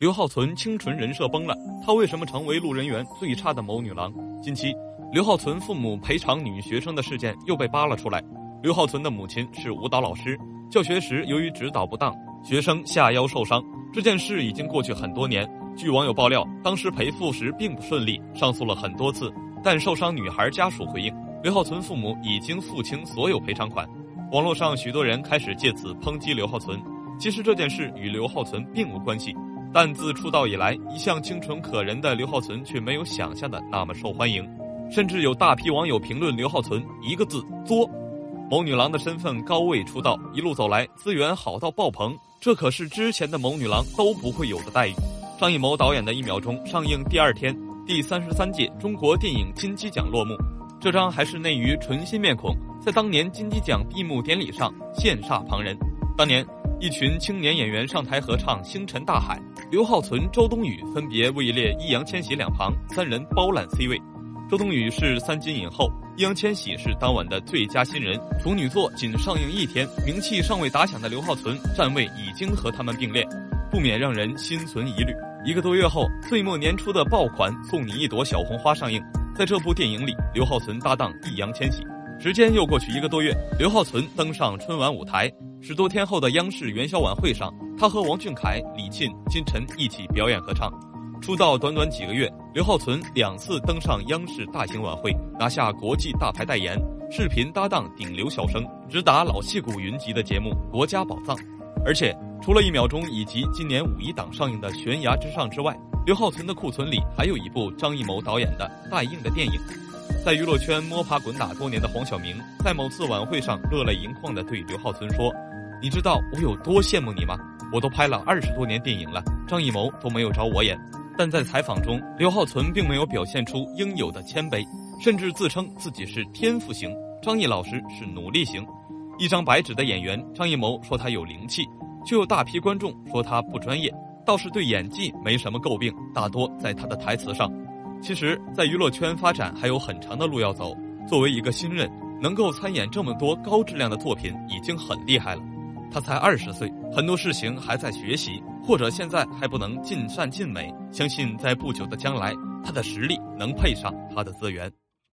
刘浩存清纯人设崩了，他为什么成为路人缘最差的某女郎？近期，刘浩存父母赔偿女学生的事件又被扒了出来。刘浩存的母亲是舞蹈老师，教学时由于指导不当，学生下腰受伤。这件事已经过去很多年。据网友爆料，当时赔付时并不顺利，上诉了很多次，但受伤女孩家属回应，刘浩存父母已经付清所有赔偿款。网络上许多人开始借此抨击刘浩存，其实这件事与刘浩存并无关系。但自出道以来，一向清纯可人的刘浩存却没有想象的那么受欢迎，甚至有大批网友评论刘浩存一个字作。某女郎的身份高位出道，一路走来资源好到爆棚，这可是之前的某女郎都不会有的待遇。张艺谋导演的一秒钟上映第二天，第三十三届中国电影金鸡奖落幕，这张还是内娱纯新面孔，在当年金鸡奖闭幕典礼上羡煞旁人。当年。一群青年演员上台合唱《星辰大海》，刘浩存、周冬雨分别位列易烊千玺两旁，三人包揽 C 位。周冬雨是三金影后，易烊千玺是当晚的最佳新人。处女作仅上映一天，名气尚未打响的刘浩存站位已经和他们并列，不免让人心存疑虑。一个多月后，岁末年初的爆款《送你一朵小红花》上映，在这部电影里，刘浩存搭档易烊千玺。时间又过去一个多月，刘浩存登上春晚舞台。十多天后的央视元宵晚会上，他和王俊凯、李沁、金晨一起表演合唱。出道短短几个月，刘浩存两次登上央视大型晚会，拿下国际大牌代言，视频搭档顶流小生，直达老戏骨云集的节目《国家宝藏》。而且，除了一秒钟以及今年五一档上映的《悬崖之上》之外，刘浩存的库存里还有一部张艺谋导演的待映的电影。在娱乐圈摸爬滚打多年的黄晓明，在某次晚会上热泪盈眶地对刘浩存说。你知道我有多羡慕你吗？我都拍了二十多年电影了，张艺谋都没有找我演。但在采访中，刘浩存并没有表现出应有的谦卑，甚至自称自己是天赋型，张译老师是努力型。一张白纸的演员，张艺谋说他有灵气，却有大批观众说他不专业，倒是对演技没什么诟病，大多在他的台词上。其实，在娱乐圈发展还有很长的路要走。作为一个新人，能够参演这么多高质量的作品，已经很厉害了。他才二十岁，很多事情还在学习，或者现在还不能尽善尽美。相信在不久的将来，他的实力能配上他的资源。